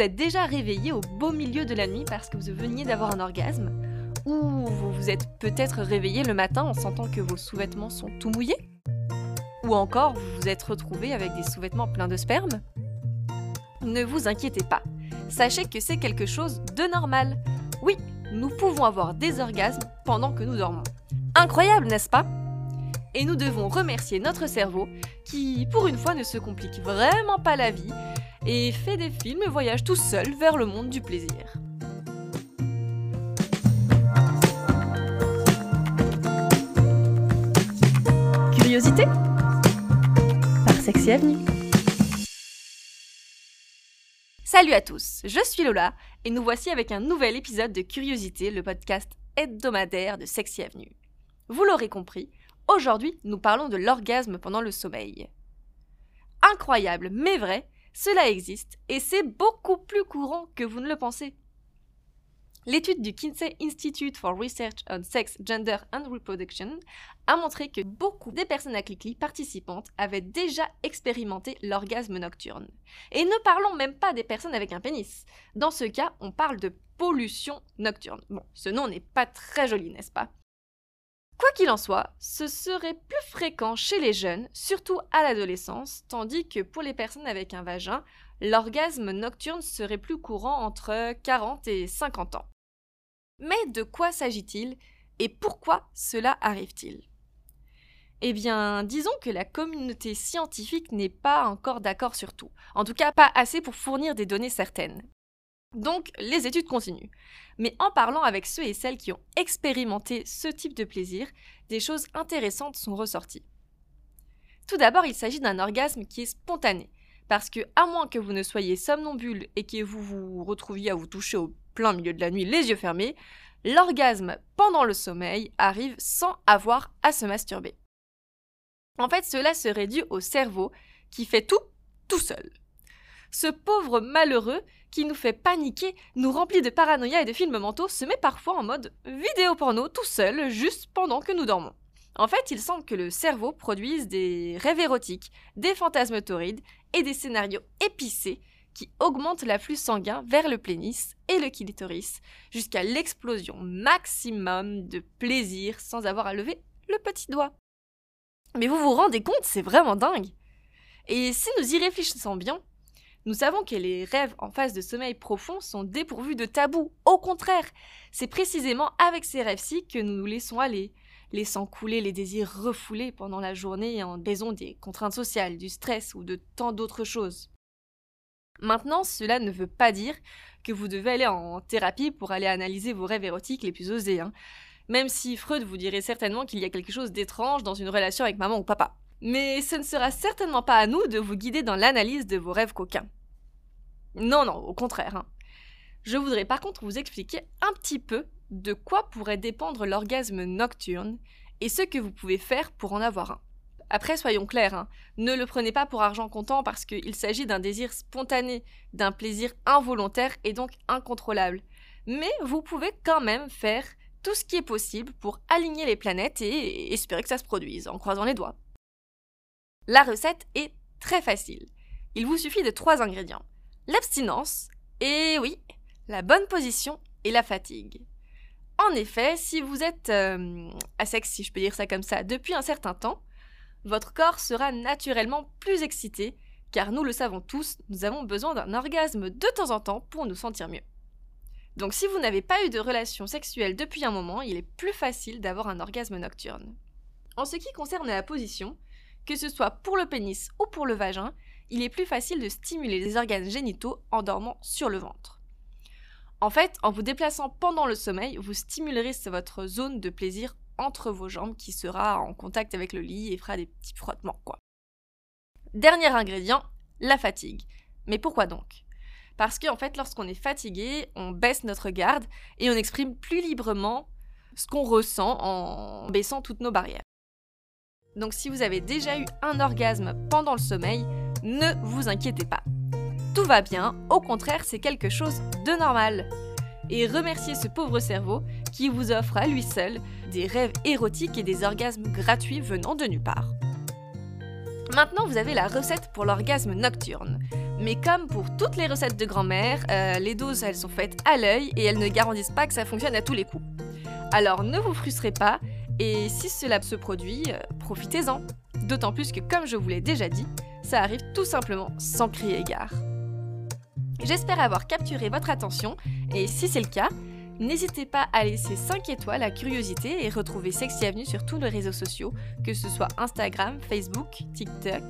êtes déjà réveillé au beau milieu de la nuit parce que vous veniez d'avoir un orgasme Ou vous vous êtes peut-être réveillé le matin en sentant que vos sous-vêtements sont tout mouillés Ou encore vous vous êtes retrouvé avec des sous-vêtements pleins de sperme? Ne vous inquiétez pas, sachez que c'est quelque chose de normal. Oui, nous pouvons avoir des orgasmes pendant que nous dormons. Incroyable, n'est-ce pas? Et nous devons remercier notre cerveau qui, pour une fois, ne se complique vraiment pas la vie et fait des films et voyage tout seul vers le monde du plaisir. Curiosité Par Sexy Avenue. Salut à tous, je suis Lola et nous voici avec un nouvel épisode de Curiosité, le podcast hebdomadaire de Sexy Avenue. Vous l'aurez compris, aujourd'hui nous parlons de l'orgasme pendant le sommeil. Incroyable mais vrai, cela existe et c'est beaucoup plus courant que vous ne le pensez. L'étude du Kinsey Institute for Research on Sex, Gender and Reproduction a montré que beaucoup des personnes à Clickly participantes avaient déjà expérimenté l'orgasme nocturne. Et ne parlons même pas des personnes avec un pénis. Dans ce cas, on parle de pollution nocturne. Bon, ce nom n'est pas très joli, n'est-ce pas? Quoi qu'il en soit, ce serait plus fréquent chez les jeunes, surtout à l'adolescence, tandis que pour les personnes avec un vagin, l'orgasme nocturne serait plus courant entre 40 et 50 ans. Mais de quoi s'agit-il et pourquoi cela arrive-t-il? Eh bien, disons que la communauté scientifique n'est pas encore d'accord sur tout, en tout cas pas assez pour fournir des données certaines. Donc, les études continuent. Mais en parlant avec ceux et celles qui ont expérimenté ce type de plaisir, des choses intéressantes sont ressorties. Tout d'abord, il s'agit d'un orgasme qui est spontané, parce que, à moins que vous ne soyez somnambule et que vous vous retrouviez à vous toucher au plein milieu de la nuit les yeux fermés, l'orgasme pendant le sommeil arrive sans avoir à se masturber. En fait, cela serait dû au cerveau qui fait tout tout seul. Ce pauvre malheureux qui nous fait paniquer, nous remplit de paranoïa et de films mentaux, se met parfois en mode vidéo porno tout seul, juste pendant que nous dormons. En fait, il semble que le cerveau produise des rêves érotiques, des fantasmes torrides et des scénarios épicés qui augmentent l'afflux sanguin vers le pénis et le clitoris jusqu'à l'explosion maximum de plaisir sans avoir à lever le petit doigt. Mais vous vous rendez compte, c'est vraiment dingue. Et si nous y réfléchissons bien, nous savons que les rêves en phase de sommeil profond sont dépourvus de tabous. Au contraire, c'est précisément avec ces rêves-ci que nous nous laissons aller, laissant couler les désirs refoulés pendant la journée en raison des contraintes sociales, du stress ou de tant d'autres choses. Maintenant, cela ne veut pas dire que vous devez aller en thérapie pour aller analyser vos rêves érotiques les plus osés. Hein. Même si Freud vous dirait certainement qu'il y a quelque chose d'étrange dans une relation avec maman ou papa. Mais ce ne sera certainement pas à nous de vous guider dans l'analyse de vos rêves coquins. Non, non, au contraire. Hein. Je voudrais par contre vous expliquer un petit peu de quoi pourrait dépendre l'orgasme nocturne et ce que vous pouvez faire pour en avoir un. Après, soyons clairs, hein, ne le prenez pas pour argent comptant parce qu'il s'agit d'un désir spontané, d'un plaisir involontaire et donc incontrôlable. Mais vous pouvez quand même faire tout ce qui est possible pour aligner les planètes et espérer que ça se produise en croisant les doigts. La recette est très facile. Il vous suffit de trois ingrédients. L'abstinence et oui, la bonne position et la fatigue. En effet, si vous êtes euh, à sexe, je peux dire ça comme ça, depuis un certain temps, votre corps sera naturellement plus excité, car nous le savons tous, nous avons besoin d'un orgasme de temps en temps pour nous sentir mieux. Donc si vous n'avez pas eu de relation sexuelle depuis un moment, il est plus facile d'avoir un orgasme nocturne. En ce qui concerne la position, que ce soit pour le pénis ou pour le vagin, il est plus facile de stimuler les organes génitaux en dormant sur le ventre. En fait, en vous déplaçant pendant le sommeil, vous stimulerez votre zone de plaisir entre vos jambes qui sera en contact avec le lit et fera des petits frottements quoi. Dernier ingrédient, la fatigue. Mais pourquoi donc? Parce qu'en fait, lorsqu'on est fatigué, on baisse notre garde et on exprime plus librement ce qu'on ressent en baissant toutes nos barrières. Donc si vous avez déjà eu un orgasme pendant le sommeil, ne vous inquiétez pas. Tout va bien, au contraire c'est quelque chose de normal. Et remerciez ce pauvre cerveau qui vous offre à lui seul des rêves érotiques et des orgasmes gratuits venant de nulle part. Maintenant, vous avez la recette pour l'orgasme nocturne. Mais comme pour toutes les recettes de grand-mère, euh, les doses elles sont faites à l'œil et elles ne garantissent pas que ça fonctionne à tous les coups. Alors ne vous frustrez pas et si cela se produit, euh, profitez-en. D'autant plus que comme je vous l'ai déjà dit, ça arrive tout simplement sans crier gare. J'espère avoir capturé votre attention et si c'est le cas, N'hésitez pas à laisser 5 étoiles à Curiosité et retrouver Sexy Avenue sur tous les réseaux sociaux, que ce soit Instagram, Facebook, TikTok,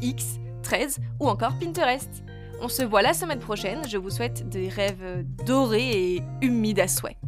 X, Threads ou encore Pinterest. On se voit la semaine prochaine, je vous souhaite des rêves dorés et humides à souhait.